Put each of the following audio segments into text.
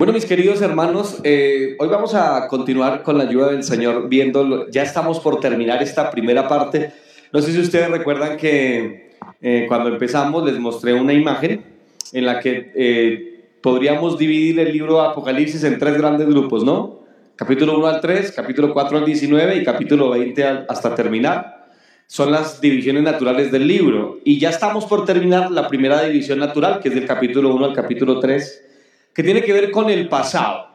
Bueno, mis queridos hermanos, eh, hoy vamos a continuar con la ayuda del Señor viendo, ya estamos por terminar esta primera parte. No sé si ustedes recuerdan que eh, cuando empezamos les mostré una imagen en la que eh, podríamos dividir el libro de Apocalipsis en tres grandes grupos, ¿no? Capítulo 1 al 3, capítulo 4 al 19 y capítulo 20 hasta terminar. Son las divisiones naturales del libro. Y ya estamos por terminar la primera división natural, que es del capítulo 1 al capítulo 3 que tiene que ver con el pasado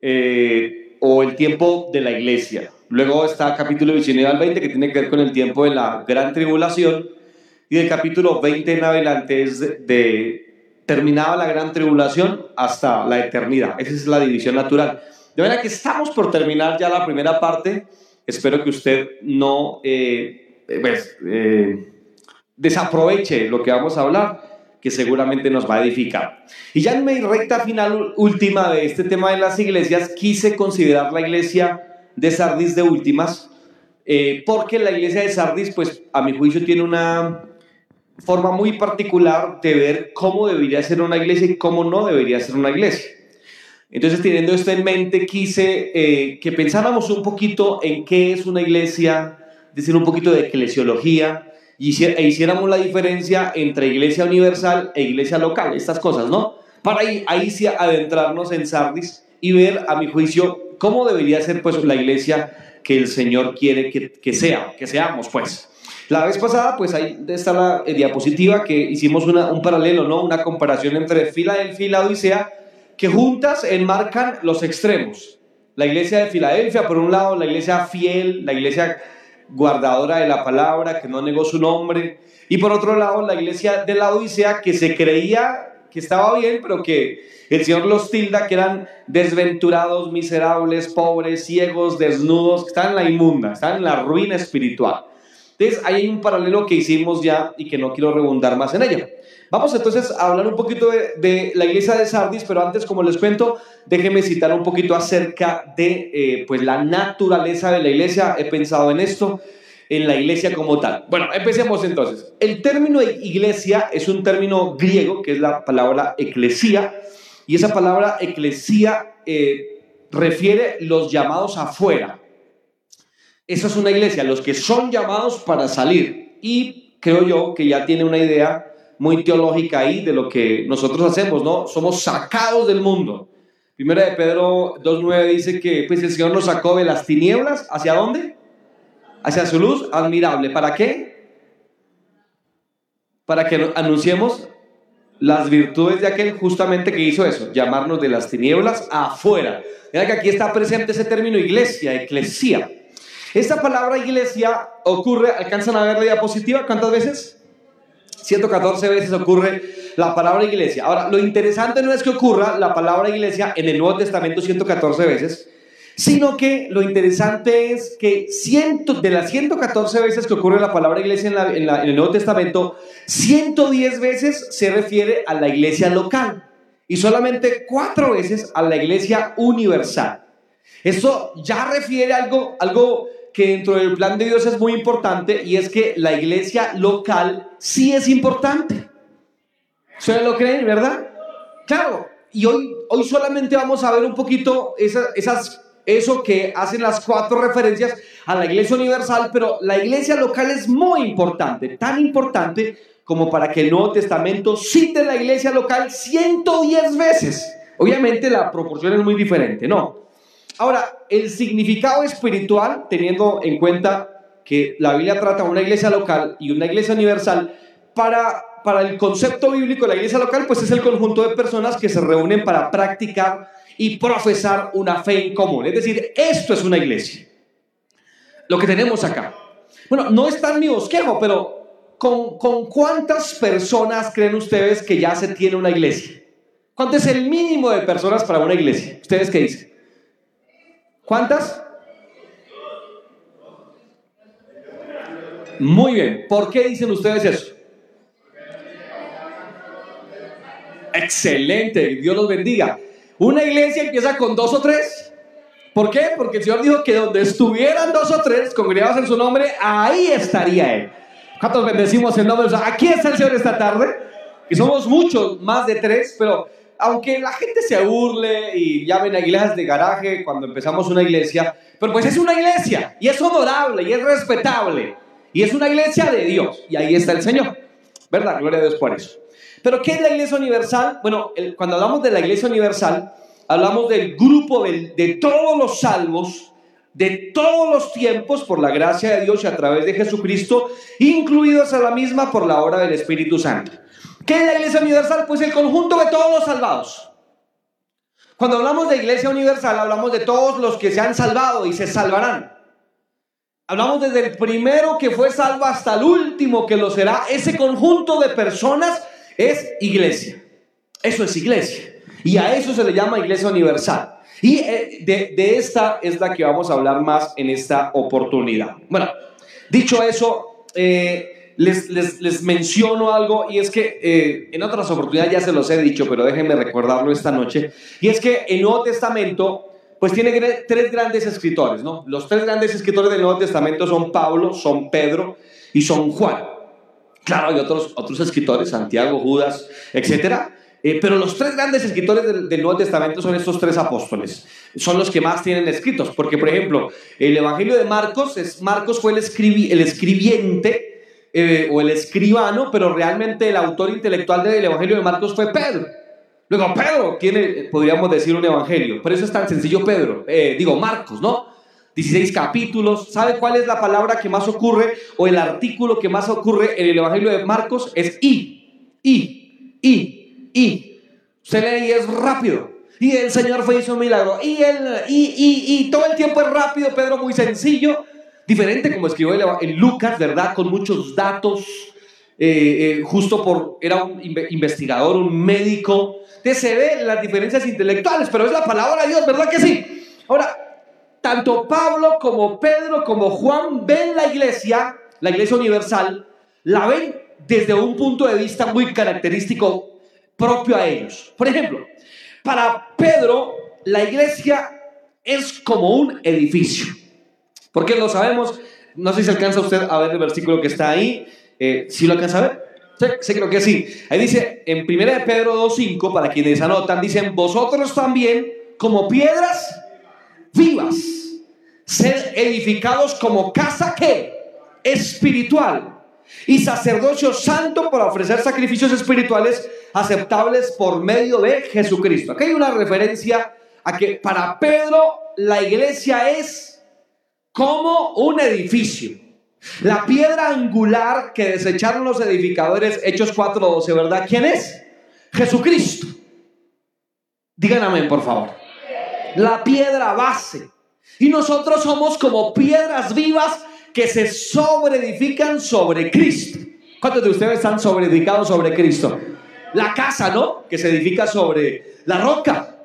eh, o el tiempo de la iglesia. Luego está capítulo 19 al 20 que tiene que ver con el tiempo de la gran tribulación y del capítulo 20 en adelante es de, terminada la gran tribulación hasta la eternidad. Esa es la división natural. De manera que estamos por terminar ya la primera parte. Espero que usted no eh, pues, eh, desaproveche lo que vamos a hablar que seguramente nos va a edificar. Y ya en mi recta final última de este tema de las iglesias, quise considerar la iglesia de Sardis de últimas, eh, porque la iglesia de Sardis, pues a mi juicio, tiene una forma muy particular de ver cómo debería ser una iglesia y cómo no debería ser una iglesia. Entonces, teniendo esto en mente, quise eh, que pensáramos un poquito en qué es una iglesia, decir un poquito de eclesiología, e hiciéramos la diferencia entre iglesia universal e iglesia local, estas cosas, ¿no? Para ahí, ahí sí adentrarnos en Sardis y ver, a mi juicio, cómo debería ser pues la iglesia que el Señor quiere que, que sea, que seamos, pues. La vez pasada, pues ahí está la eh, diapositiva que hicimos un paralelo, ¿no? Una comparación entre Filadelfia y la Odisea, que juntas enmarcan los extremos. La iglesia de Filadelfia, por un lado, la iglesia fiel, la iglesia guardadora de la palabra, que no negó su nombre. Y por otro lado, la iglesia de la Odisea, que se creía que estaba bien, pero que el Señor los tilda que eran desventurados, miserables, pobres, ciegos, desnudos, que están en la inmunda, están en la ruina espiritual. Entonces, hay un paralelo que hicimos ya y que no quiero rebundar más en ella. Vamos entonces a hablar un poquito de, la iglesia de Sardis, pero antes, como les cuento, déjenme citar un poquito acerca de eh, pues la naturaleza de la iglesia. He pensado en esto, en la iglesia como tal. Bueno, empecemos entonces. El término iglesia es un término griego, que es la palabra eclesía, y esa palabra eclesía eh, refiere los llamados afuera. Esa es una iglesia, los que son llamados para salir. Y creo yo que ya tiene una idea muy teológica ahí de lo que nosotros hacemos, ¿no? Somos sacados del mundo. Primera de Pedro 2.9 dice que pues, el Señor nos sacó de las tinieblas, ¿hacia dónde? Hacia su luz admirable. ¿Para qué? Para que anunciemos las virtudes de aquel justamente que hizo eso, llamarnos de las tinieblas afuera. Mira que aquí está presente ese término iglesia, eclesía. Esta palabra iglesia ocurre, ¿alcanzan a ver la diapositiva? ¿Cuántas veces? 114 veces ocurre la palabra iglesia. Ahora, lo interesante no es que ocurra la palabra iglesia en el Nuevo Testamento 114 veces, sino que lo interesante es que ciento, de las 114 veces que ocurre la palabra iglesia en, el Nuevo Testamento, 110 veces se refiere a la iglesia local y solamente cuatro veces a la iglesia universal. Eso ya refiere a algo, algo que dentro del plan de Dios es muy importante y es que la iglesia local sí es importante. ¿Ustedes lo creen, verdad? Claro, y hoy, hoy solamente vamos a ver un poquito esas, eso que hacen las cuatro referencias a la iglesia universal, pero la iglesia local es muy importante, tan importante como para que el Nuevo Testamento cite la iglesia local 110 veces. Obviamente la proporción es muy diferente, ¿no? Ahora, el significado espiritual, teniendo en cuenta que la Biblia trata una iglesia local y una iglesia universal, para, para el concepto bíblico de la iglesia local, pues es el conjunto de personas que se reúnen para practicar y profesar una fe en común. Es decir, esto es una iglesia. Lo que tenemos acá. Bueno, no está en mi bosquejo, pero ¿con, ¿con cuántas personas creen ustedes que ya se tiene una iglesia? ¿Cuánto es el mínimo de personas para una iglesia? ¿Ustedes qué dicen? ¿Cuántas? Muy bien. ¿Por qué dicen ustedes eso? Excelente. Dios los bendiga. Una iglesia empieza con dos o tres. ¿Por qué? Porque el Señor dijo que donde estuvieran dos o tres congregados en su nombre, ahí estaría Él. ¿Cuántos bendecimos en nombre Aquí está el Señor esta tarde. Y somos muchos, más de tres, pero aunque la gente se burle y llamen a iglesias de garaje cuando empezamos una iglesia, pero pues es una iglesia y es honorable y es respetable y es una iglesia de Dios y ahí está el Señor, ¿verdad? Gloria a Dios por eso. Pero ¿qué es la iglesia universal? Bueno, cuando hablamos de la iglesia universal, hablamos del grupo de todos los salvos de todos los tiempos por la gracia de Dios y a través de Jesucristo, incluidos a la misma por la obra del Espíritu Santo. ¿Qué es la iglesia universal? Pues el conjunto de todos los salvados. Cuando hablamos de iglesia universal, hablamos de todos los que se han salvado y se salvarán. Hablamos desde el primero que fue salvo hasta el último que lo será. Ese conjunto de personas es iglesia. Eso es iglesia. Y a eso se le llama iglesia universal. Y eh, de, esta es la que vamos a hablar más en esta oportunidad. Bueno, dicho eso, eh, les, menciono algo y es que eh, en otras oportunidades ya se los he dicho, pero déjenme recordarlo esta noche. Y es que el Nuevo Testamento pues tiene tres grandes escritores, ¿no? Los tres grandes escritores del Nuevo Testamento son Pablo, son Pedro y son Juan. Claro, hay otros, otros escritores, Santiago, Judas, etcétera. Eh, pero los tres grandes escritores del, Nuevo Testamento son estos tres apóstoles. Son los que más tienen escritos. Porque, por ejemplo, el Evangelio de Marcos, es, Marcos fue el, el escribiente eh, o el escribano, pero realmente el autor intelectual del Evangelio de Marcos fue Pedro. Luego, Pedro tiene, podríamos decir, un evangelio. Pero eso es tan sencillo, Pedro. Eh, digo, Marcos, ¿no? 16 capítulos. ¿Sabe cuál es la palabra que más ocurre o el artículo que más ocurre en el Evangelio de Marcos? Es y, y, y y se lee y es rápido. Y el Señor fue hizo un milagro. Y, él, y, y, todo el tiempo es rápido, Pedro muy sencillo. Diferente como escribió en Lucas, ¿verdad? Con muchos datos. Eh, eh, justo por, era un investigador, un médico. Entonces se ve las diferencias intelectuales, pero es la palabra de Dios, ¿verdad que sí? Ahora, tanto Pablo como Pedro como Juan ven la iglesia, la iglesia universal, la ven desde un punto de vista muy característico propio a ellos. Por ejemplo, para Pedro, la iglesia es como un edificio. Porque lo sabemos, no sé si alcanza usted a ver el versículo que está ahí. Eh, ¿Sí lo alcanza a ver? Sí, creo que sí. Ahí dice, en 1 de Pedro 2.5, para quienes anotan, dicen, vosotros también, como piedras vivas, ser edificados como casa que espiritual y sacerdocio santo para ofrecer sacrificios espirituales aceptables por medio de Jesucristo. Aquí hay una referencia a que para Pedro la iglesia es como un edificio. La piedra angular que desecharon los edificadores, Hechos 4:12, ¿verdad? ¿Quién es? Jesucristo. Digan amén, por favor. La piedra base. Y nosotros somos como piedras vivas que se sobreedifican sobre Cristo. ¿Cuántos de ustedes están sobreedificados sobre Cristo? La casa, ¿no? Que se edifica sobre la roca.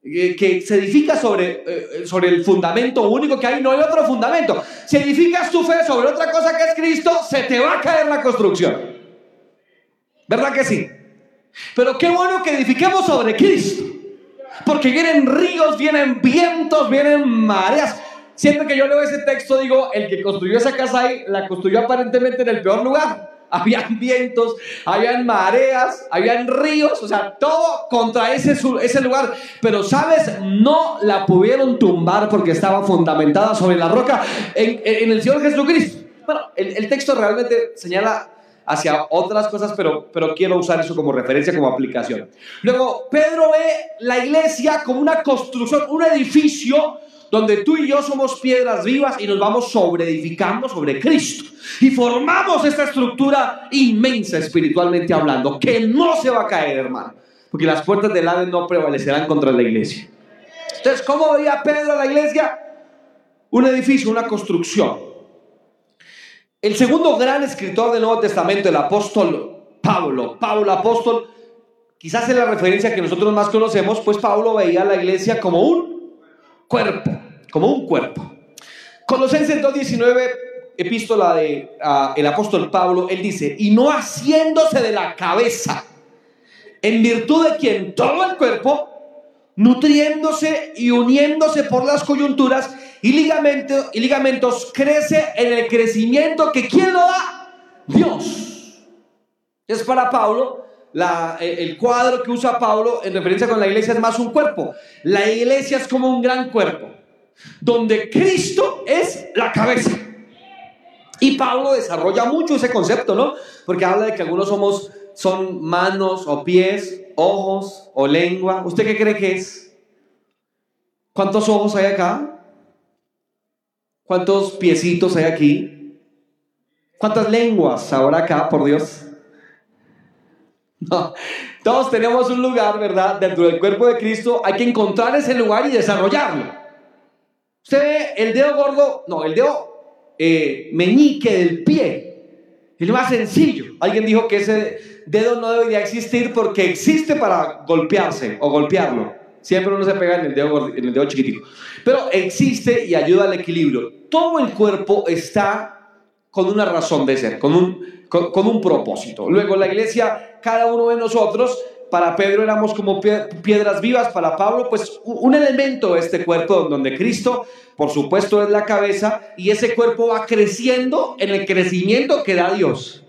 Que se edifica sobre, eh, sobre el fundamento único que hay, no hay otro fundamento. Si edificas tu fe sobre otra cosa que es Cristo, se te va a caer la construcción. ¿Verdad que sí? Pero qué bueno que edifiquemos sobre Cristo. Porque vienen ríos, vienen vientos, vienen mareas. Siempre que yo leo ese texto, digo, el que construyó esa casa ahí, la construyó aparentemente en el peor lugar. Habían vientos, habían mareas, habían ríos, o sea, todo contra ese, ese lugar. Pero, ¿sabes? No la pudieron tumbar porque estaba fundamentada sobre la roca en, el Señor Jesucristo. Bueno, el, el texto realmente señala hacia otras cosas, pero, pero quiero usar eso como referencia, como aplicación. Luego, Pedro ve la iglesia como una construcción, un edificio donde tú y yo somos piedras vivas y nos vamos sobreedificando sobre Cristo. Y formamos esta estructura inmensa espiritualmente hablando, que no se va a caer, hermano. Porque las puertas del Hades no prevalecerán contra la iglesia. Entonces, ¿cómo veía Pedro a la iglesia? Un edificio, una construcción. El segundo gran escritor del Nuevo Testamento, el apóstol Pablo, Pablo apóstol, quizás es la referencia que nosotros más conocemos, pues Pablo veía a la iglesia como un cuerpo, como un cuerpo. Colosenses 2.19, epístola del el apóstol Pablo, él dice, y no haciéndose de la cabeza, en virtud de quien todo el cuerpo, nutriéndose y uniéndose por las coyunturas y, ligamentos, y ligamentos, crece en el crecimiento que ¿quién lo da? Dios. Es para Pablo, el cuadro que usa Pablo en referencia con la iglesia es más un cuerpo. La iglesia es como un gran cuerpo, donde Cristo es la cabeza. Y Pablo desarrolla mucho ese concepto, ¿no? Porque habla de que algunos somos, son manos o pies, ojos o lengua. ¿Usted qué cree que es? ¿Cuántos ojos hay acá? ¿Cuántos piecitos hay aquí? ¿Cuántas lenguas habrá acá, por Dios? No, todos tenemos un lugar, ¿verdad? Dentro del cuerpo de Cristo hay que encontrar ese lugar y desarrollarlo. Usted ve el dedo gordo, no, el dedo eh, meñique del pie, el más sencillo. Alguien dijo que ese dedo no debería existir porque existe para golpearse o golpearlo. Siempre uno se pega en el dedo, en el dedo chiquitico. Pero existe y ayuda al equilibrio. Todo el cuerpo está con una razón de ser, con un, con, un propósito. Luego la iglesia, cada uno de nosotros, para Pedro éramos como piedras vivas, para Pablo, pues un elemento de este cuerpo donde Cristo, por supuesto, es la cabeza y ese cuerpo va creciendo en el crecimiento que da Dios.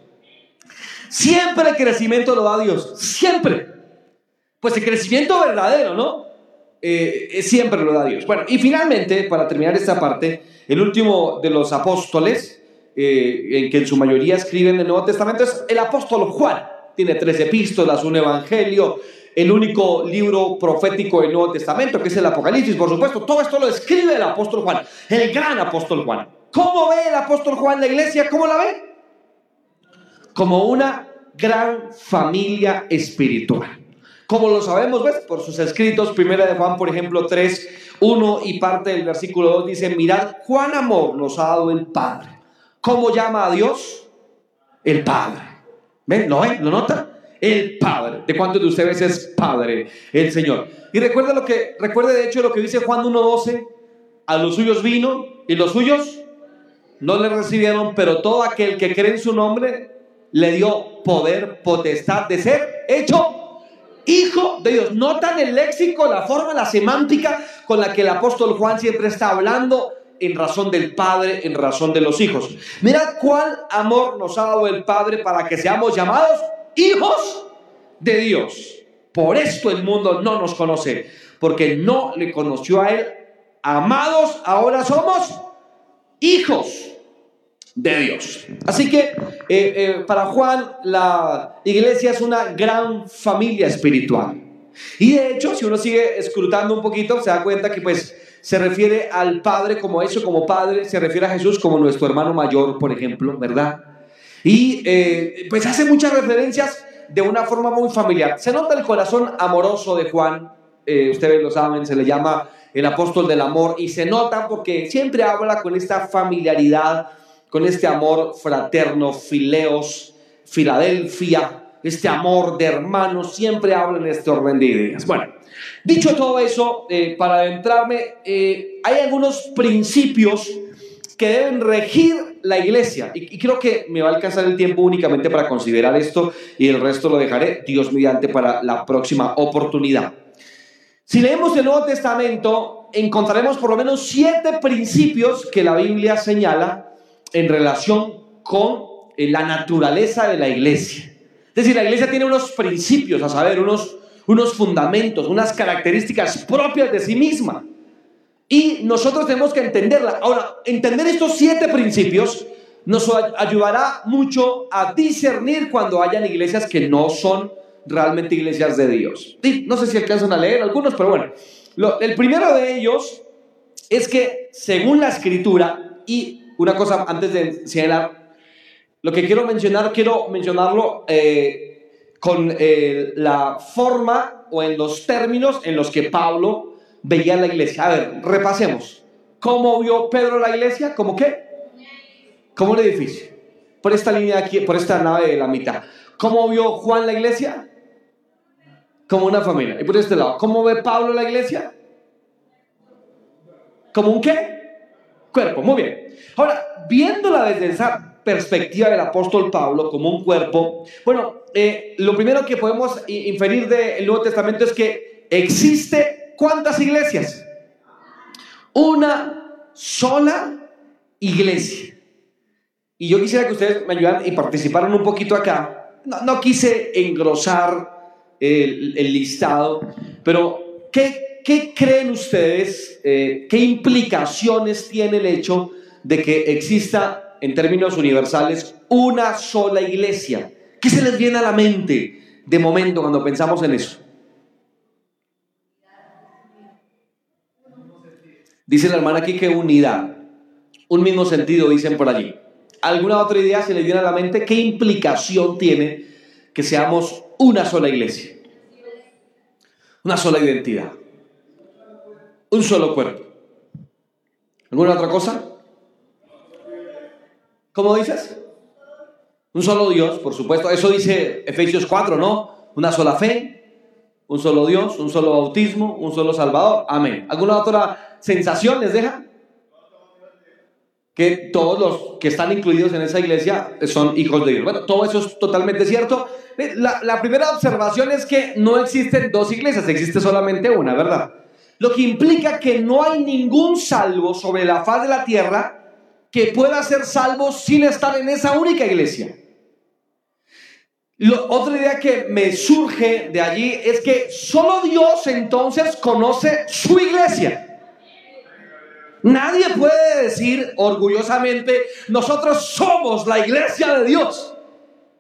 Siempre el crecimiento lo da Dios, siempre. Pues el crecimiento verdadero, ¿no? Eh, siempre lo da Dios. Bueno, y finalmente, para terminar esta parte, el último de los apóstoles, eh, en que en su mayoría escriben el Nuevo Testamento, es el apóstol Juan. Tiene tres epístolas, un evangelio, el único libro profético del Nuevo Testamento, que es el Apocalipsis, por supuesto. Todo esto lo escribe el apóstol Juan, el gran apóstol Juan. ¿Cómo ve el apóstol Juan la iglesia? ¿Cómo la ve? Como una gran familia espiritual. Como lo sabemos, ¿ves? Por sus escritos, primera de Juan, por ejemplo, 3, 1 y parte del versículo 2 dice, mirad cuán amor nos ha dado el Padre ¿Cómo llama a Dios? El Padre. ¿Ven? ¿Lo ven? ¿Lo nota? El Padre. ¿De cuántos de ustedes es Padre? El Señor. Y recuerda lo que, recuerde de hecho lo que dice Juan 1.12. A los suyos vino y los suyos no le recibieron, pero todo aquel que cree en su nombre le dio poder, potestad de ser hecho hijo de Dios. Notan el léxico, la forma, la semántica con la que el apóstol Juan siempre está hablando en razón del Padre, en razón de los hijos. Mira cuál amor nos ha dado el Padre para que seamos llamados hijos de Dios. Por esto el mundo no nos conoce, porque no le conoció a Él. Amados, ahora somos hijos de Dios. Así que eh, eh, para Juan la iglesia es una gran familia espiritual. Y de hecho, si uno sigue escrutando un poquito, se da cuenta que pues se refiere al Padre como eso, como Padre, se refiere a Jesús como nuestro hermano mayor, por ejemplo, ¿verdad? Y eh, pues hace muchas referencias de una forma muy familiar. Se nota el corazón amoroso de Juan, eh, ustedes lo saben, se le llama el apóstol del amor, y se nota porque siempre habla con esta familiaridad, con este amor fraterno, fileos, Filadelfia, este amor de hermanos, siempre habla en este orden de ideas. Bueno, Dicho todo eso, eh, para adentrarme, eh, hay algunos principios que deben regir la iglesia. Y, creo que me va a alcanzar el tiempo únicamente para considerar esto y el resto lo dejaré, Dios mediante, para la próxima oportunidad. Si leemos el Nuevo Testamento, encontraremos por lo menos siete principios que la Biblia señala en relación con eh, la naturaleza de la iglesia. Es decir, la iglesia tiene unos principios, a saber, unos unos fundamentos, unas características propias de sí misma. Y nosotros tenemos que entenderla. Ahora, entender estos siete principios nos ayudará mucho a discernir cuando hayan iglesias que no son realmente iglesias de Dios. Y no sé si alcanzan a leer algunos, pero bueno. el primero de ellos es que según la escritura, y una cosa antes de señalar, lo que quiero mencionar, quiero mencionarlo eh, con eh, la forma o en los términos en los que Pablo veía la iglesia. A ver, repasemos. ¿Cómo vio Pedro la iglesia? ¿Cómo qué? Como un edificio. Por esta línea aquí, por esta nave de la mitad. ¿Cómo vio Juan la iglesia? Como una familia. Y por este lado, ¿cómo ve Pablo la iglesia? ¿Como un qué? Cuerpo. Muy bien. Ahora, viéndola desde esa perspectiva del apóstol Pablo como un cuerpo, bueno, eh, lo primero que podemos inferir del Nuevo Testamento es que existe cuántas iglesias? Una sola iglesia. Y yo quisiera que ustedes me ayudaran y participaran un poquito acá. no, quise engrosar el, listado, pero ¿qué, creen ustedes, eh, qué implicaciones tiene el hecho de que exista en términos universales una sola iglesia? ¿Qué se les viene a la mente de momento cuando pensamos en eso? Dice la hermana aquí que unidad, un mismo sentido dicen por allí. ¿Alguna otra idea se les viene a la mente? ¿Qué implicación tiene que seamos una sola iglesia? Una sola identidad. Un solo cuerpo. ¿Alguna otra cosa? ¿Cómo dices? Un solo Dios, por supuesto. Eso dice Efesios 4, ¿no? Una sola fe, un solo Dios, un solo bautismo, un solo Salvador. Amén. ¿Alguna otra sensación les deja? que todos los que están incluidos en esa iglesia son hijos de Dios. Bueno, todo eso es totalmente cierto. La, la, primera observación es que no existen dos iglesias, existe solamente una, ¿verdad? Lo que implica que no hay ningún salvo sobre la faz de la tierra que pueda ser salvo sin estar en esa única iglesia. otra idea que me surge de allí es que solo Dios entonces conoce su iglesia. Nadie puede decir orgullosamente, nosotros somos la iglesia de Dios.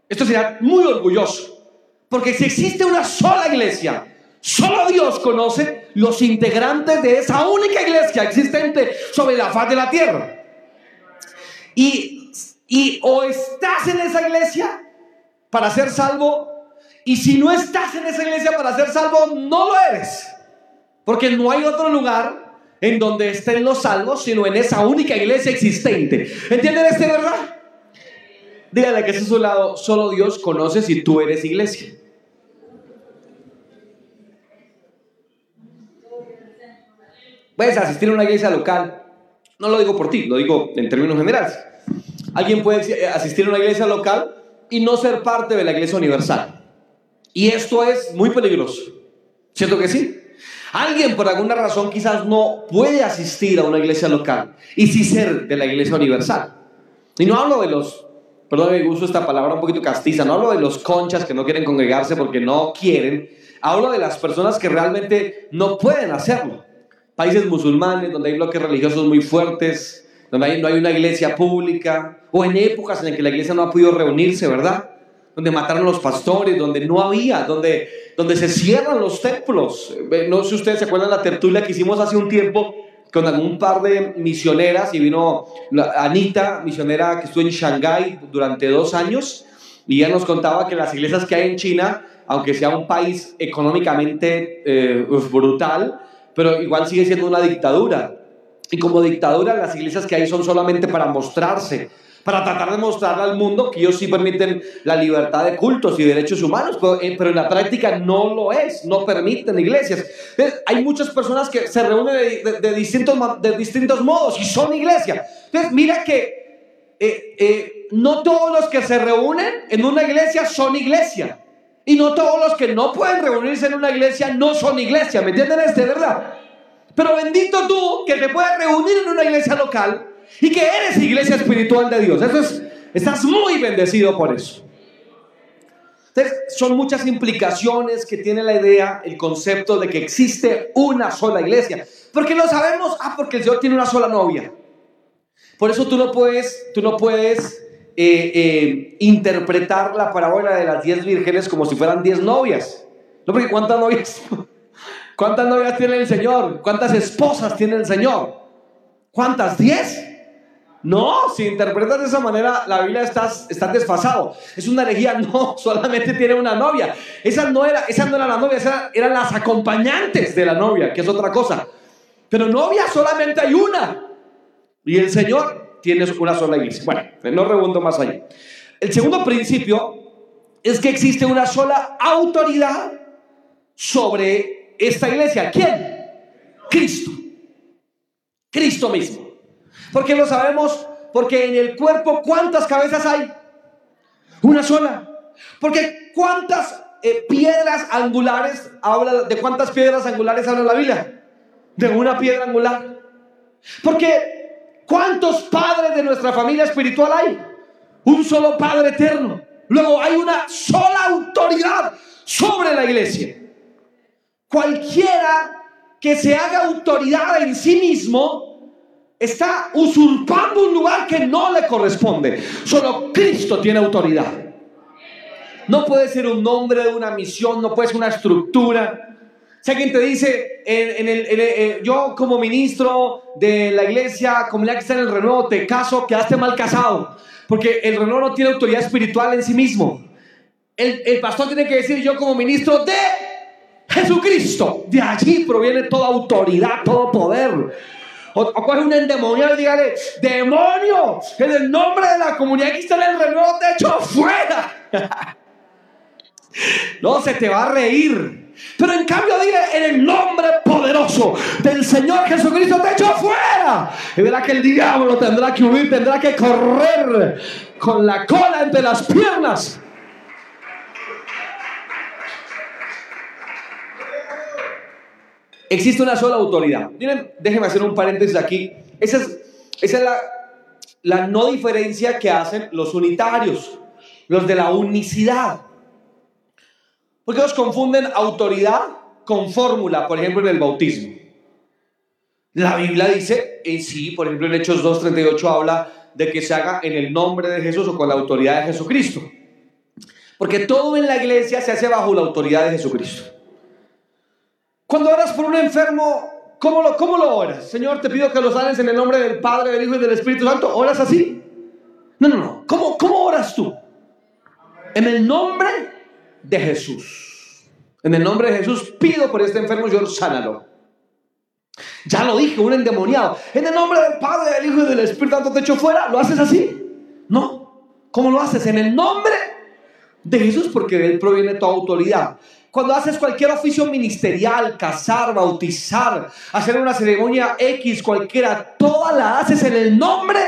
Esto sería muy orgulloso. Porque si existe una sola iglesia, solo Dios conoce los integrantes de esa única iglesia existente sobre la faz de la tierra. Y, o estás en esa iglesia para ser salvo, y si no estás en esa iglesia para ser salvo, no lo eres. Porque no hay otro lugar en donde estén los salvos, sino en esa única iglesia existente. ¿Entienden este verdad? Dígale que es su lado, solo Dios conoce si tú eres iglesia. Puedes asistir a una iglesia local. No lo digo por ti, lo digo en términos generales. Alguien puede asistir a una iglesia local y no ser parte de la iglesia universal. Y esto es muy peligroso. ¿Cierto que sí? Alguien por alguna razón quizás no puede asistir a una iglesia local y sí ser de la iglesia universal. Y no hablo de los, perdón, me uso esta palabra un poquito castiza, no hablo de los conchas que no quieren congregarse porque no quieren, hablo de las personas que realmente no pueden hacerlo. Países musulmanes donde hay bloques religiosos muy fuertes, donde no hay una iglesia pública, o en épocas en las que la iglesia no ha podido reunirse, ¿verdad? Donde mataron los pastores, donde no había, donde donde se cierran los templos. No sé si ustedes se acuerdan la tertulia que hicimos hace un tiempo con algún par de misioneras y vino Anita, misionera que estuvo en Shanghái durante dos años, y ella nos contaba que las iglesias que hay en China, aunque sea un país económicamente eh, brutal, pero igual sigue siendo una dictadura. Y como dictadura, las iglesias que hay son solamente para mostrarse, para tratar de mostrarle al mundo que ellos sí permiten la libertad de cultos y derechos humanos, pero, eh, en la práctica no lo es, no permiten iglesias. Entonces, hay muchas personas que se reúnen de, distintos, de distintos modos y son iglesias. Entonces, mira que eh, eh, no todos los que se reúnen en una iglesia son iglesia. Y no todos los que no pueden reunirse en una iglesia no son iglesia. ¿Me entienden este, verdad? Pero bendito tú que te puedes reunir en una iglesia local y que eres iglesia espiritual de Dios. Eso es, estás muy bendecido por eso. Entonces, son muchas implicaciones que tiene la idea, el concepto de que existe una sola iglesia. ¿Por qué lo sabemos? Ah, porque el Señor tiene una sola novia. Por eso tú no puedes, tú no puedes eh, eh, interpretar la parábola de las diez vírgenes como si fueran diez novias. No, porque ¿cuántas novias? ¿Cuántas novias tiene el Señor? ¿Cuántas esposas tiene el Señor? ¿Cuántas? ¿Diez? No, si interpretas de esa manera, la Biblia está, está desfasado. Es una herejía, no, solamente tiene una novia. Esa no era, esa no era la novia, esa eran las acompañantes de la novia, que es otra cosa. Pero novia solamente hay una. Y el Señor tiene una sola iglesia. Bueno, no rebundo más allá. El segundo principio es que existe una sola autoridad sobre esta iglesia. ¿Quién? Cristo. Cristo mismo. ¿Por qué lo sabemos? Porque en el cuerpo, ¿cuántas cabezas hay? Una sola. Porque ¿cuántas eh, piedras angulares habla? ¿De cuántas piedras angulares habla la Biblia? De una piedra angular. Porque ¿cuántos padres de nuestra familia espiritual hay? Un solo Padre eterno. Luego hay una sola autoridad sobre la iglesia. Cualquiera que se haga autoridad en sí mismo está usurpando un lugar que no le corresponde. Solo Cristo tiene autoridad. No puede ser un nombre de una misión, no puede ser una estructura. Si alguien te dice, en, el, eh, yo como ministro de la iglesia, comunidad que está en el renuevo, te caso, quedaste mal casado, porque el renuevo no tiene autoridad espiritual en sí mismo. El, el pastor tiene que decir, yo como ministro de Jesucristo, de allí proviene toda autoridad, todo poder. O, o coge un endemoniado y dígale, demonio, en el nombre de la comunidad que está en el renuevo te echo fuera. no, se te va a reír. Pero en cambio diga en el nombre poderoso del Señor Jesucristo te echo fuera. Y verá que el diablo tendrá que huir, tendrá que correr con la cola entre las piernas. Existe una sola autoridad. Miren, déjenme hacer un paréntesis aquí. Esa es, la no diferencia que hacen los unitarios, los de la unicidad. Porque ellos confunden autoridad con fórmula, por ejemplo, en el bautismo. La Biblia dice, en sí, por ejemplo, en Hechos 2.38 habla de que se haga en el nombre de Jesús o con la autoridad de Jesucristo. Porque todo en la iglesia se hace bajo la autoridad de Jesucristo. Cuando oras por un enfermo, ¿cómo lo, cómo lo oras? Señor, te pido que lo sanes en el nombre del Padre, del Hijo y del Espíritu Santo. ¿Oras así? No, no, no. ¿Cómo, cómo oras tú? En el nombre de Jesús. En el nombre de Jesús pido por este enfermo, Señor, sánalo. Ya lo dije, un endemoniado. En el nombre del Padre, del Hijo y del Espíritu Santo te echo fuera. ¿Lo haces así? No. ¿Cómo lo haces? En el nombre de Jesús, porque de él proviene toda autoridad. Cuando haces cualquier oficio ministerial, casar, bautizar, hacer una ceremonia X, cualquiera, toda la haces en el nombre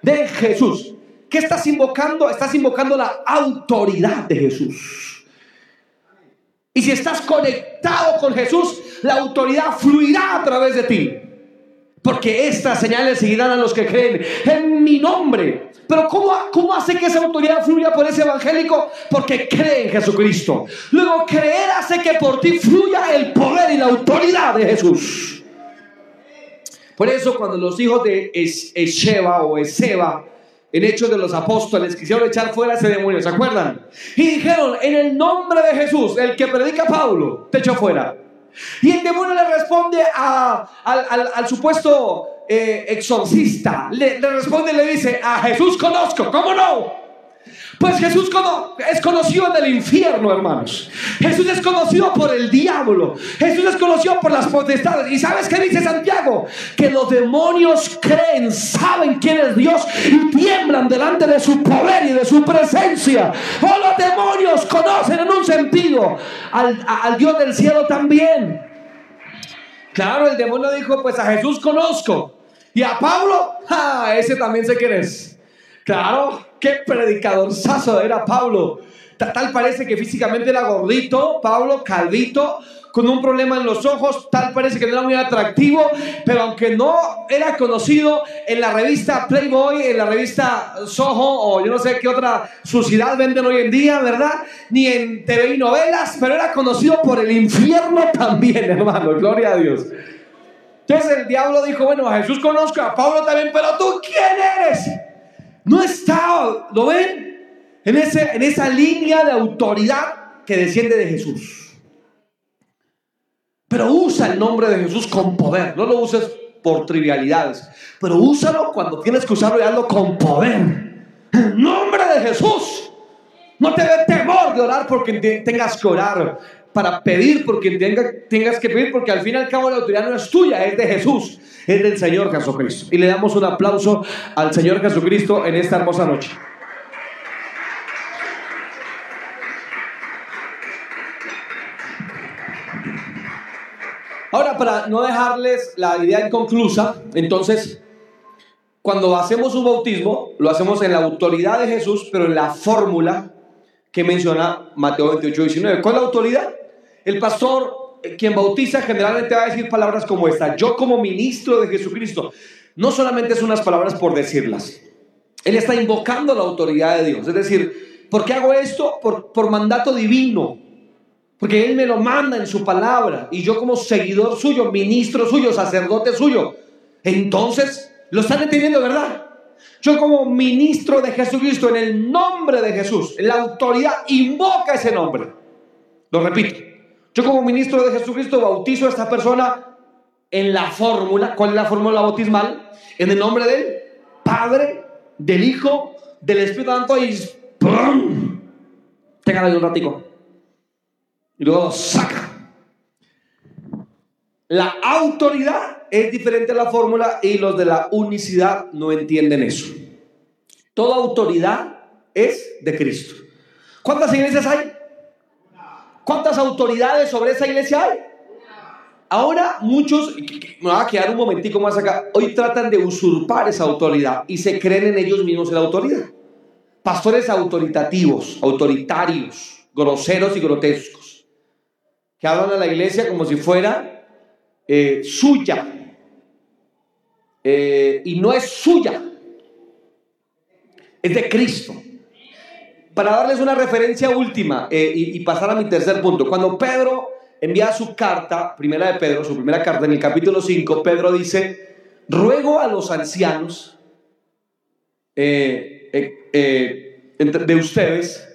de Jesús. ¿Qué estás invocando? Estás invocando la autoridad de Jesús. Y si estás conectado con Jesús, la autoridad fluirá a través de ti. Porque estas señales seguirán a los que creen en mi nombre. Pero ¿cómo, ¿cómo hace que esa autoridad fluya por ese evangélico? Porque cree en Jesucristo. Luego creer hace que por ti fluya el poder y la autoridad de Jesús. Por eso cuando los hijos de Esheba o Eseba en Hechos de los Apóstoles, quisieron echar fuera ese demonio, ¿se acuerdan? Y dijeron, en el nombre de Jesús, el que predica Pablo, te echó fuera. Y el demonio le responde al, supuesto eh, exorcista, le, le responde y le dice, a Jesús conozco, ¿cómo no? Pues Jesús es conocido en el infierno, hermanos. Jesús es conocido por el diablo. Jesús es conocido por las potestades. ¿Y sabes qué dice Santiago? Que los demonios creen, saben quién es Dios y tiemblan delante de su poder y de su presencia. Oh, los demonios conocen en un sentido al, al Dios del cielo también. Claro, el demonio dijo, pues a Jesús conozco. Y a Pablo, ese también sé quién es. Claro, qué predicador sazo era Pablo. Tal parece que físicamente era gordito, Pablo, calvito, con un problema en los ojos, tal parece que no era muy atractivo, pero aunque no era conocido en la revista Playboy, en la revista Soho o yo no sé qué otra suciedad venden hoy en día, ¿verdad? Ni en TV y novelas, pero era conocido por el infierno también, hermano, gloria a Dios. Entonces el diablo dijo, bueno, a Jesús conozco, a Pablo también, pero tú, ¿quién eres? No está, ¿lo ven? En, ese, en esa línea de autoridad que desciende de Jesús. Pero usa el nombre de Jesús con poder. No lo uses por trivialidades. Pero úsalo cuando tienes que usarlo y hazlo con poder. En nombre de Jesús. No te dé temor de orar porque tengas que orar. Para pedir porque tengas que pedir porque al fin y al cabo la autoridad no es tuya, es de Jesús es del Señor Jesucristo. Y le damos un aplauso al Señor Jesucristo en esta hermosa noche. Ahora, para no dejarles la idea inconclusa, entonces, cuando hacemos un bautismo, lo hacemos en la autoridad de Jesús, pero en la fórmula que menciona Mateo 28, 19. ¿Cuál es la autoridad? El pastor quien bautiza generalmente va a decir palabras como esta. Yo como ministro de Jesucristo. No solamente es unas palabras por decirlas. Él está invocando la autoridad de Dios. Es decir, ¿Por qué hago esto? Por, por mandato divino. Porque Él me lo manda en su palabra. Y yo como seguidor suyo, ministro suyo, sacerdote suyo. Entonces, lo están entendiendo, ¿verdad? Yo como ministro de Jesucristo, en el nombre de Jesús, la autoridad invoca ese nombre. Lo repito. Yo como ministro de Jesucristo bautizo a esta persona en la fórmula. ¿Cuál es la fórmula bautismal? En el nombre del Padre, del Hijo, del Espíritu Santo y ¡pum! Tengan ahí un ratico. Y luego saca. La autoridad es diferente a la fórmula y los de la unicidad no entienden eso. Toda autoridad es de Cristo. ¿Cuántas iglesias hay? ¿Cuántas autoridades sobre esa iglesia hay? Ahora muchos, me voy a quedar un momentico más acá, hoy tratan de usurpar esa autoridad y se creen en ellos mismos en la autoridad. Pastores autoritativos, autoritarios, groseros y grotescos, que hablan a la iglesia como si fuera eh, suya. Eh, y no es suya, es de Cristo. Para darles una referencia última eh, y, pasar a mi tercer punto, cuando Pedro envía su carta, primera de Pedro, su primera carta, en el capítulo 5, Pedro dice, ruego a los ancianos eh, eh, de ustedes,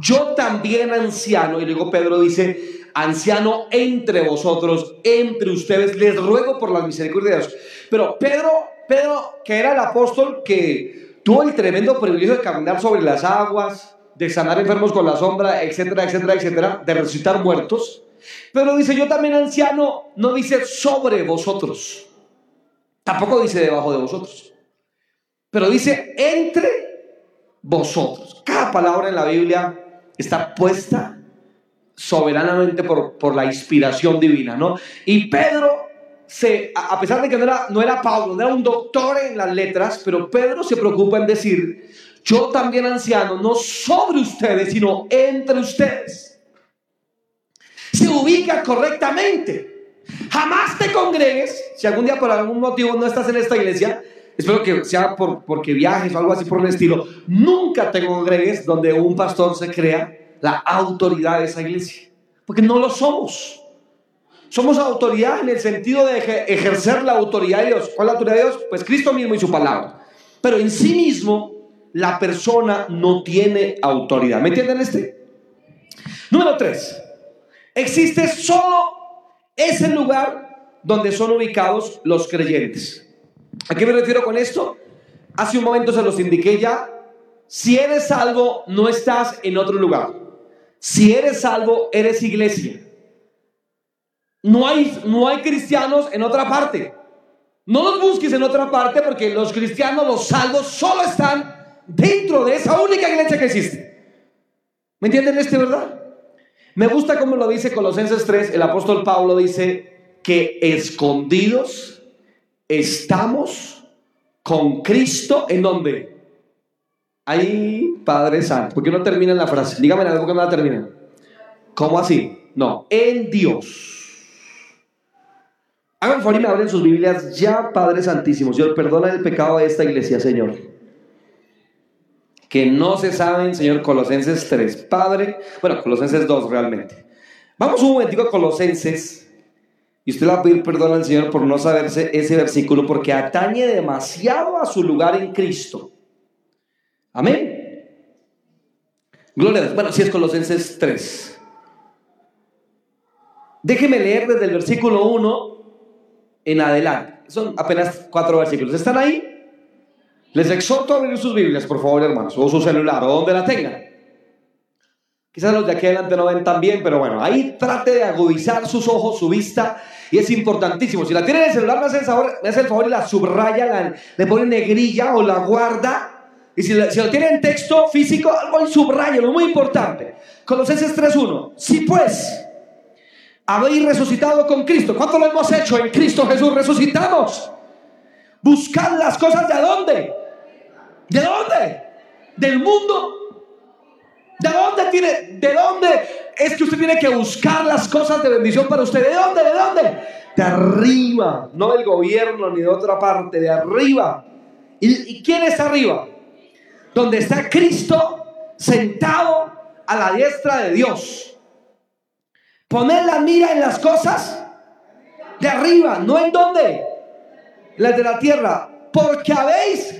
yo también anciano, y luego Pedro dice, anciano entre vosotros, entre ustedes, les ruego por la misericordia de Dios. Pero Pedro, Pedro, que era el apóstol que tuvo el tremendo privilegio de caminar sobre las aguas, de sanar enfermos con la sombra, etcétera, etcétera, etcétera, de resucitar muertos, pero dice, yo también anciano, no dice sobre vosotros. Tampoco dice debajo de vosotros. Pero dice entre vosotros. Cada palabra en la Biblia está puesta soberanamente por, por la inspiración divina, ¿no? Y Pedro, se, a pesar de que no era, no era Pablo, no era un doctor en las letras, pero Pedro se preocupa en decir, yo también anciano, no sobre ustedes, sino entre ustedes se ubica correctamente. Jamás te congregues, si algún día por algún motivo no estás en esta iglesia, espero que sea por, porque viajes o algo así por el estilo, nunca te congregues donde un pastor se crea la autoridad de esa iglesia, porque no lo somos. Somos autoridad en el sentido de ejercer la autoridad de Dios. ¿Cuál es la autoridad de Dios? Pues Cristo mismo y su palabra. Pero en sí mismo, la persona no tiene autoridad. ¿Me entienden este? Número tres. Existe solo ese lugar donde son ubicados los creyentes. ¿A qué me refiero con esto? Hace un momento se los indiqué ya. Si eres salvo, no estás en otro lugar. Si eres salvo, eres iglesia. No hay, no hay cristianos en otra parte. No los busques en otra parte porque los cristianos, los salvos, solo están dentro de esa única iglesia que existe. ¿Me entienden este, verdad? Me gusta como lo dice Colosenses 3, el apóstol Pablo dice que escondidos estamos con Cristo en donde. Ahí, Padre Santo. ¿Por qué no termina la frase? Dígame algo que no la termina. ¿Cómo así? No, en Dios. Hagan favor y me abren sus Biblias ya, Padre Santísimo. Señor, perdona el pecado de esta iglesia, Señor que no se saben, Señor, Colosenses 3. Padre, bueno, Colosenses 2 realmente. Vamos un momentico a Colosenses. Y usted le va a pedir perdón al Señor por no saberse ese versículo porque atañe demasiado a su lugar en Cristo. Amén. Gloria a Dios. Bueno, si es Colosenses 3. Déjeme leer desde el versículo 1 en adelante. Son apenas cuatro versículos. ¿Están ahí? Les exhorto a abrir sus Biblias, por favor, hermanos, o su celular, o donde la tengan. Quizás los de aquí adelante no ven tan bien, pero bueno, ahí trate de agudizar sus ojos, su vista, y es importantísimo. Si la tiene en el celular, me hace el favor, me hace el favor y la subraya, le pone negrilla o la guarda. Y si, si lo tiene en texto físico, algo y subrayalo, muy importante. Colosenses 3.1. Si pues habéis resucitado con Cristo, ¿cuánto lo hemos hecho en Cristo Jesús? Resucitamos. Buscad las cosas de dónde? ¿De dónde? Del mundo. ¿De dónde tiene? ¿De dónde es que usted tiene que buscar las cosas de bendición para usted? ¿De dónde? ¿De dónde? De arriba, no del gobierno ni de otra parte, de arriba. ¿Y, quién está arriba? Donde está Cristo sentado a la diestra de Dios. Poner la mira en las cosas de arriba, no en donde, las de la tierra, porque habéis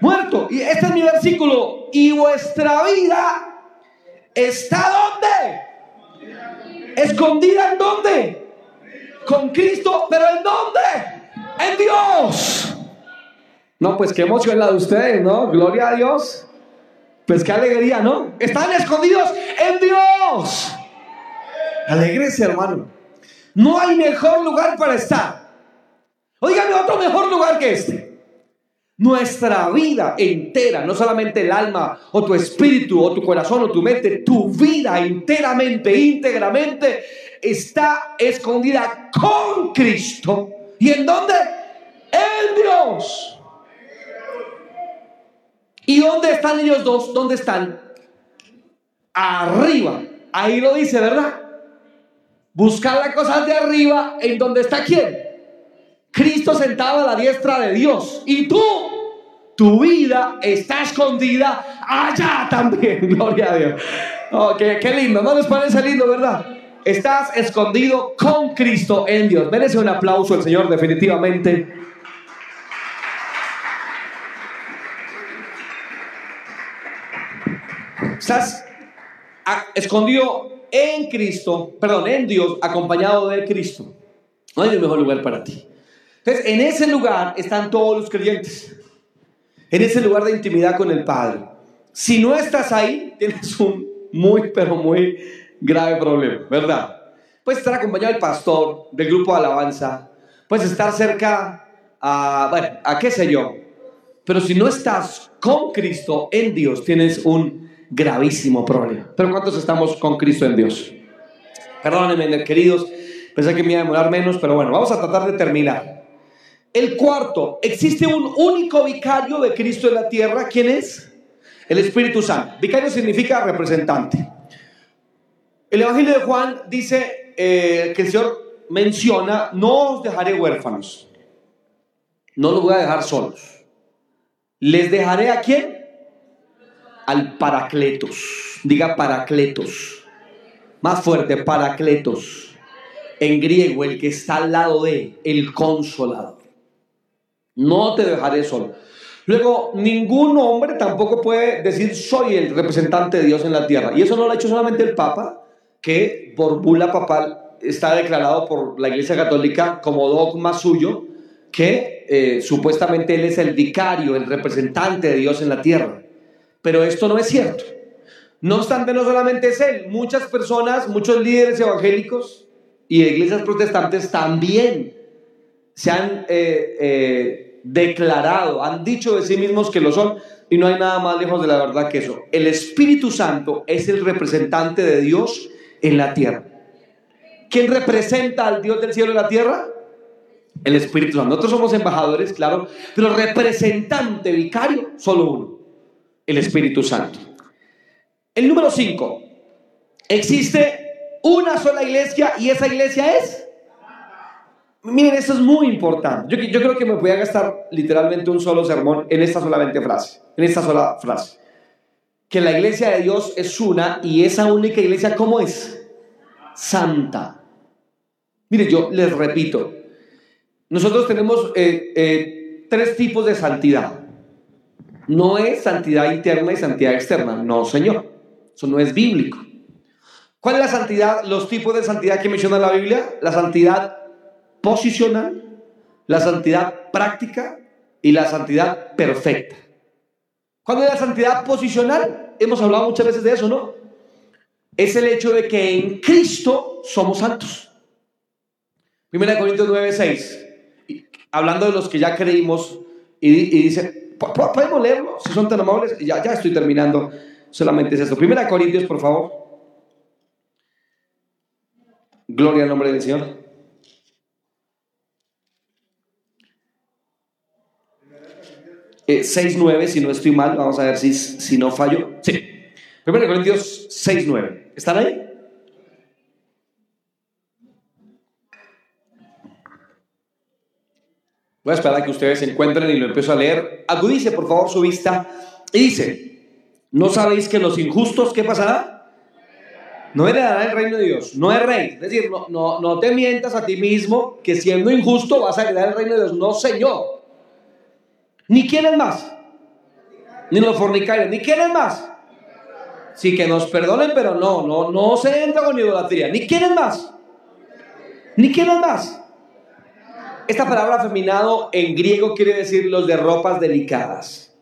muerto. Y este es mi versículo. Y vuestra vida está donde? Escondida en dónde? Con Cristo, pero en dónde? En Dios. No, pues qué emoción la de ustedes, ¿no? Gloria a Dios. Pues qué alegría, ¿no? Están escondidos en Dios. Alegrese, hermano. No hay mejor lugar para estar. Óigame, otro mejor lugar que este. Nuestra vida entera, no solamente el alma o tu espíritu o tu corazón o tu mente, tu vida enteramente, íntegramente está escondida con Cristo. ¿Y en dónde? En Dios. ¿Y dónde están ellos dos? ¿Dónde están? Arriba. Ahí lo dice, ¿verdad? Buscar las cosas de arriba en donde está quién. Cristo sentado a la diestra de Dios. Y tú, tu vida está escondida allá también. Gloria a Dios. Oh, qué, lindo. ¿No les parece lindo, verdad? Estás escondido con Cristo en Dios. Merece un aplauso el Señor definitivamente. Estás escondido en Cristo, perdón, en Dios, acompañado de Cristo. No hay mejor lugar para ti. Entonces, en ese lugar están todos los creyentes. En ese lugar de intimidad con el Padre. Si no estás ahí, tienes un muy, pero muy grave problema, ¿verdad? Puedes estar acompañado del pastor, del grupo de alabanza, puedes estar cerca a, bueno, a qué sé yo. Pero si no estás con Cristo en Dios, tienes un gravísimo problema. Pero ¿cuántos estamos con Cristo en Dios? Perdónenme, queridos, pensé que me iba a demorar menos, pero bueno, vamos a tratar de terminar. El cuarto, existe un único vicario de Cristo en la tierra. ¿Quién es? El Espíritu Santo. Vicario significa representante. El Evangelio de Juan dice eh, que el Señor menciona, no os dejaré huérfanos, no los voy a dejar solos. ¿Les dejaré a quién? al Paracletos. Diga Paracletos. Más fuerte, Paracletos. En griego, el que está al lado de, el consolador. No te dejaré solo. Luego, ningún hombre tampoco puede decir soy el representante de Dios en la tierra. Y eso no lo ha hecho solamente el Papa, que por bula papal está declarado por la Iglesia Católica como dogma suyo, que eh, supuestamente él es el vicario, el representante de Dios en la tierra. Pero esto no es cierto. No obstante, no solamente es él, muchas personas, muchos líderes evangélicos y iglesias protestantes también se han eh, eh, declarado, han dicho de sí mismos que lo son y no hay nada más lejos de la verdad que eso. El Espíritu Santo es el representante de Dios en la tierra. ¿Quién representa al Dios del cielo en la tierra? El Espíritu Santo. Nosotros somos embajadores, claro, pero representante, vicario, solo uno el Espíritu Santo. El número 5. Existe una sola iglesia y esa iglesia es... Miren, esto es muy importante. Yo, creo que me voy a gastar literalmente un solo sermón en esta solamente frase, en esta sola frase. Que la iglesia de Dios es una y esa única iglesia, ¿cómo es? Santa. Mire, yo les repito, nosotros tenemos eh, eh, tres tipos de santidad. No es santidad interna y santidad externa. No, Señor. Eso no es bíblico. ¿Cuál es la santidad? Los tipos de santidad que menciona la Biblia. La santidad posicional, la santidad práctica y la santidad perfecta. ¿Cuál es la santidad posicional? Hemos hablado muchas veces de eso, ¿no? Es el hecho de que en Cristo somos santos. Primera Corintios 9, 6. Hablando de los que ya creímos, y, dice, ¿Podemos leerlo? Si son tan amables. Ya, ya estoy terminando. Solamente es esto. Primera Corintios, por favor. Gloria al nombre del Señor. Eh, 6.9, si no estoy mal, vamos a ver si, si no fallo. Sí. Primera Corintios 6.9. ¿Están ahí? Voy a esperar a que ustedes se encuentren y lo empiezo a leer. Agudice, por favor, su vista. Y dice, ¿No sabéis que los injustos, qué pasará? No heredará el reino de Dios, no es rey. Es decir, no, no, no te mientas a ti mismo que siendo injusto vas a heredar el reino de Dios. No, Señor. Ni quieren más. Ni los fornicarios, ni quieren más. Sí, que nos perdonen, pero no, no, no se entra con idolatría. Ni quieren más. Ni quieren más. Esta palabra afeminado en griego quiere decir los de ropas delicadas.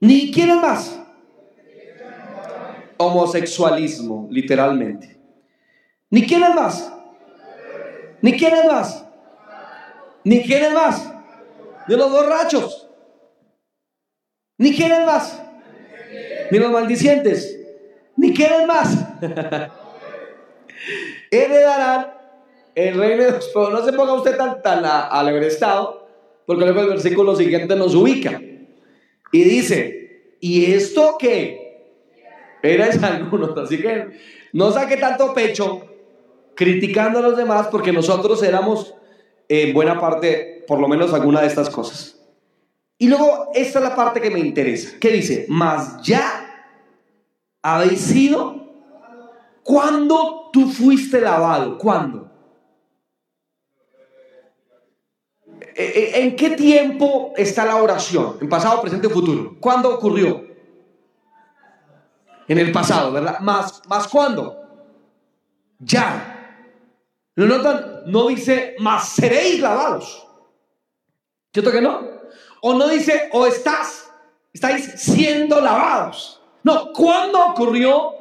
Ni quieren más. Homosexualismo, literalmente. Ni quieren más. Ni quieren más. Ni quieren más. De los borrachos. Ni quieren más. Ni los maldicientes. Ni quieren más. Heredarán el reino de Dios. Pero no se ponga usted tan, tan estado porque luego el versículo siguiente nos ubica. Y dice, ¿y esto qué? Eres algunos. Así que no saque tanto pecho criticando a los demás porque nosotros éramos en buena parte, por lo menos alguna de estas cosas. Y luego, esta es la parte que me interesa. ¿Qué dice? Más ya habéis sido cuando tú fuiste lavado. ¿Cuándo? Eh, eh, ¿En qué tiempo está la oración? ¿En pasado, presente o futuro? ¿Cuándo ocurrió? En el pasado, ¿verdad? ¿Más, más cuándo? Ya. ¿Lo notan? No dice, más seréis lavados. ¿Cierto que no? O no dice, o estás, estáis siendo lavados. No, ¿cuándo ocurrió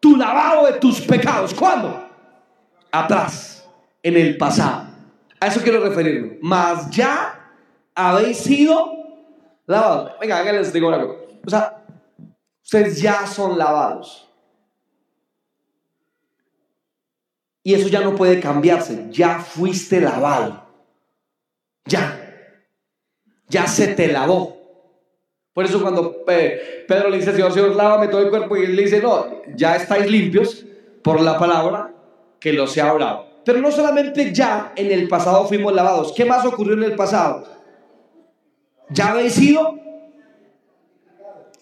tu lavado de tus pecados? ¿Cuándo? Atrás, en el pasado. A eso quiero referirme. Mas ya habéis sido lavados. Venga, les digo algo. O sea, ustedes ya son lavados. Y eso ya no puede cambiarse. Ya fuiste lavado. Ya. Ya se te lavó. Por eso cuando eh, Pedro le dice, Señor, Señor, lávame todo el cuerpo, y él le dice, no, ya estáis limpios por la palabra que los he hablado. Pero no solamente ya en el pasado fuimos lavados. ¿Qué más ocurrió en el pasado? Ya habéis sido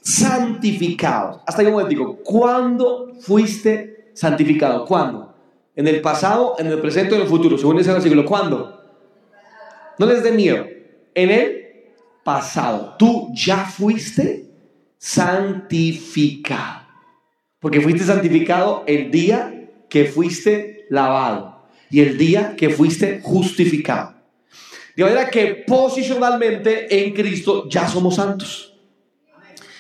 santificados. Hasta ahí un momento. ¿Cuándo fuiste santificado? ¿Cuándo? ¿En el pasado, en el presente o en el futuro? Según ese versículo. ¿Cuándo? No les dé miedo. En el pasado. Tú ya fuiste santificado. Porque fuiste santificado el día que fuiste lavado y el día que fuiste justificado. De manera que posicionalmente en Cristo ya somos santos.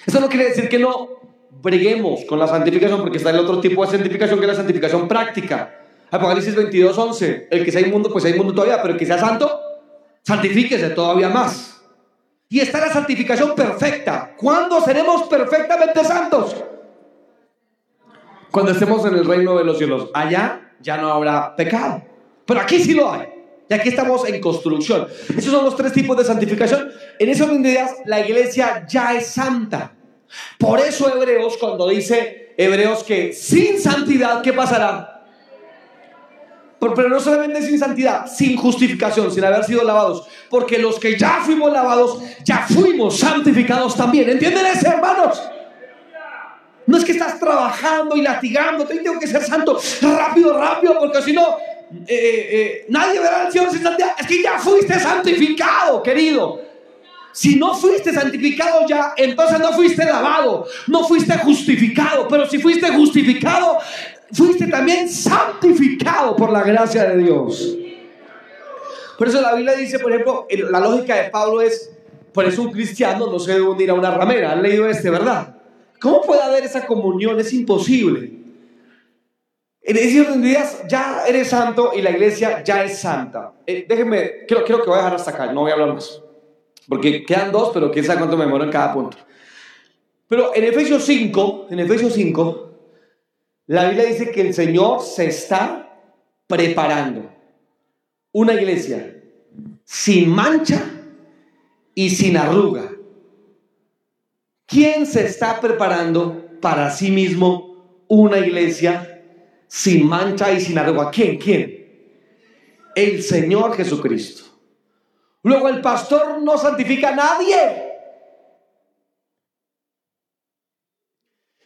Eso no quiere decir que no breguemos con la santificación, porque está el otro tipo de santificación que es la santificación práctica. Apocalipsis 22, 11. El que sea inmundo, pues sea inmundo todavía, pero el que sea santo, santifíquese todavía más. Y está la santificación perfecta. ¿Cuándo seremos perfectamente santos? Cuando estemos en el reino de los cielos. Allá ya no habrá pecado. Pero aquí sí lo hay. Y aquí estamos en construcción. Esos son los tres tipos de santificación. En esos orden días, la iglesia ya es santa. Por eso Hebreos, cuando dice Hebreos que sin santidad, ¿qué pasará? Pero no solamente sin santidad, sin justificación, sin haber sido lavados. Porque los que ya fuimos lavados, ya fuimos santificados también. ¿Entienden eso, hermanos? No es que estás trabajando y latigando, tengo que ser santo rápido, rápido, porque si no, eh, eh, nadie verá al Señor sin santidad. Es que ya fuiste santificado, querido. Si no fuiste santificado ya, entonces no fuiste lavado, no fuiste justificado. Pero si fuiste justificado, fuiste también santificado por la gracia de Dios. Por eso la Biblia dice, por ejemplo, la lógica de Pablo es, por eso un cristiano no se debe unir a una ramera. Han leído este, ¿verdad? ¿Cómo puede haber esa comunión? Es imposible. En ese días ya eres santo y la iglesia ya es santa. Eh, déjenme, quiero que voy a dejar hasta acá, no voy a hablar más. Porque quedan dos, pero quién sabe cuánto me demoro en cada punto. Pero en Efesios 5, en Efesios 5, la Biblia dice que el Señor se está preparando una iglesia sin mancha y sin arruga ¿Quién se está preparando para sí mismo una iglesia sin mancha y sin arruga? ¿Quién? ¿Quién? El Señor Jesucristo. Luego el pastor no santifica a nadie.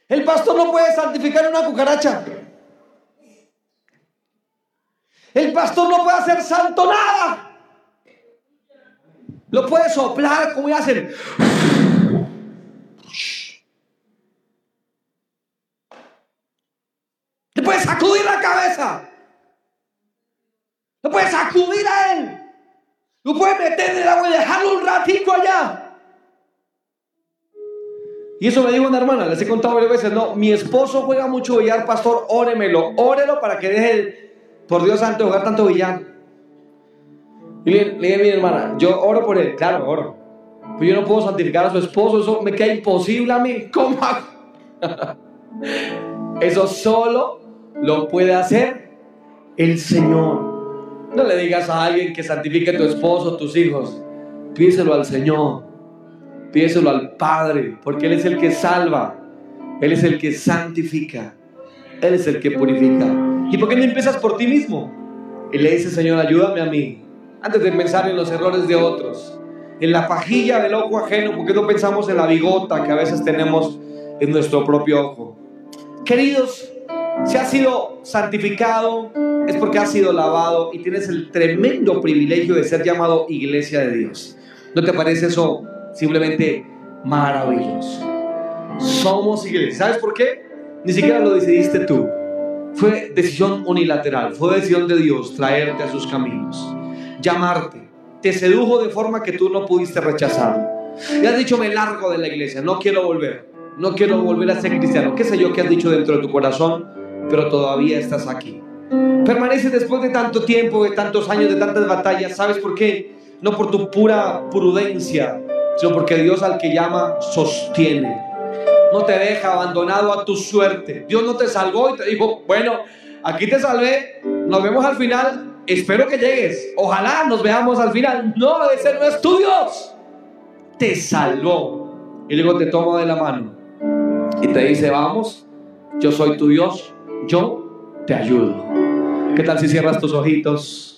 El pastor no puede santificar una cucaracha. El pastor no puede hacer santo nada. Lo puede soplar como hacen. Le puede sacudir la cabeza. Lo puede sacudir a él. Lo puede meter en el agua y dejarlo un ratico allá. Y eso me dijo una hermana, les he contado varias veces, no, mi esposo juega mucho billar, pastor, óremelo, órelo para que deje, por Dios santo, jugar tanto billar. Y le, le dije mi hermana, yo oro por él, claro, oro. Pues yo no puedo santificar a su esposo, eso me queda imposible a mí. ¿Cómo eso solo lo puede hacer el Señor. No le digas a alguien que santifique a tu esposo, tus hijos. Pídeselo al Señor. Pídeselo al Padre, porque Él es el que salva. Él es el que santifica. Él es el que purifica. ¿Y por qué no empiezas por ti mismo? Y le dice, Señor, ayúdame a mí. Antes de pensar en los errores de otros. En la pajilla del ojo ajeno, porque no pensamos en la bigota que a veces tenemos en nuestro propio ojo. Queridos, si has sido santificado, es porque has sido lavado y tienes el tremendo privilegio de ser llamado iglesia de Dios. ¿No te parece eso simplemente maravilloso? Somos iglesia. ¿Sabes por qué? Ni siquiera lo decidiste tú. Fue decisión unilateral, fue decisión de Dios traerte a sus caminos, llamarte. Te sedujo de forma que tú no pudiste rechazarlo. Y has dicho, me largo de la iglesia, no quiero volver, no quiero volver a ser cristiano. ¿Qué sé yo que has dicho dentro de tu corazón? Pero todavía estás aquí. Permanece después de tanto tiempo, de tantos años, de tantas batallas. ¿Sabes por qué? No por tu pura prudencia, sino porque Dios al que llama sostiene. No te deja abandonado a tu suerte. Dios no te salvó y te dijo, bueno, aquí te salvé, nos vemos al final, espero que llegues, ojalá nos veamos al final. No, ese no es tu Dios. Te salvó. Y luego te toma de la mano y te dice, vamos, yo soy tu Dios, yo te ayudo. ¿Qué tal si cierras tus ojitos?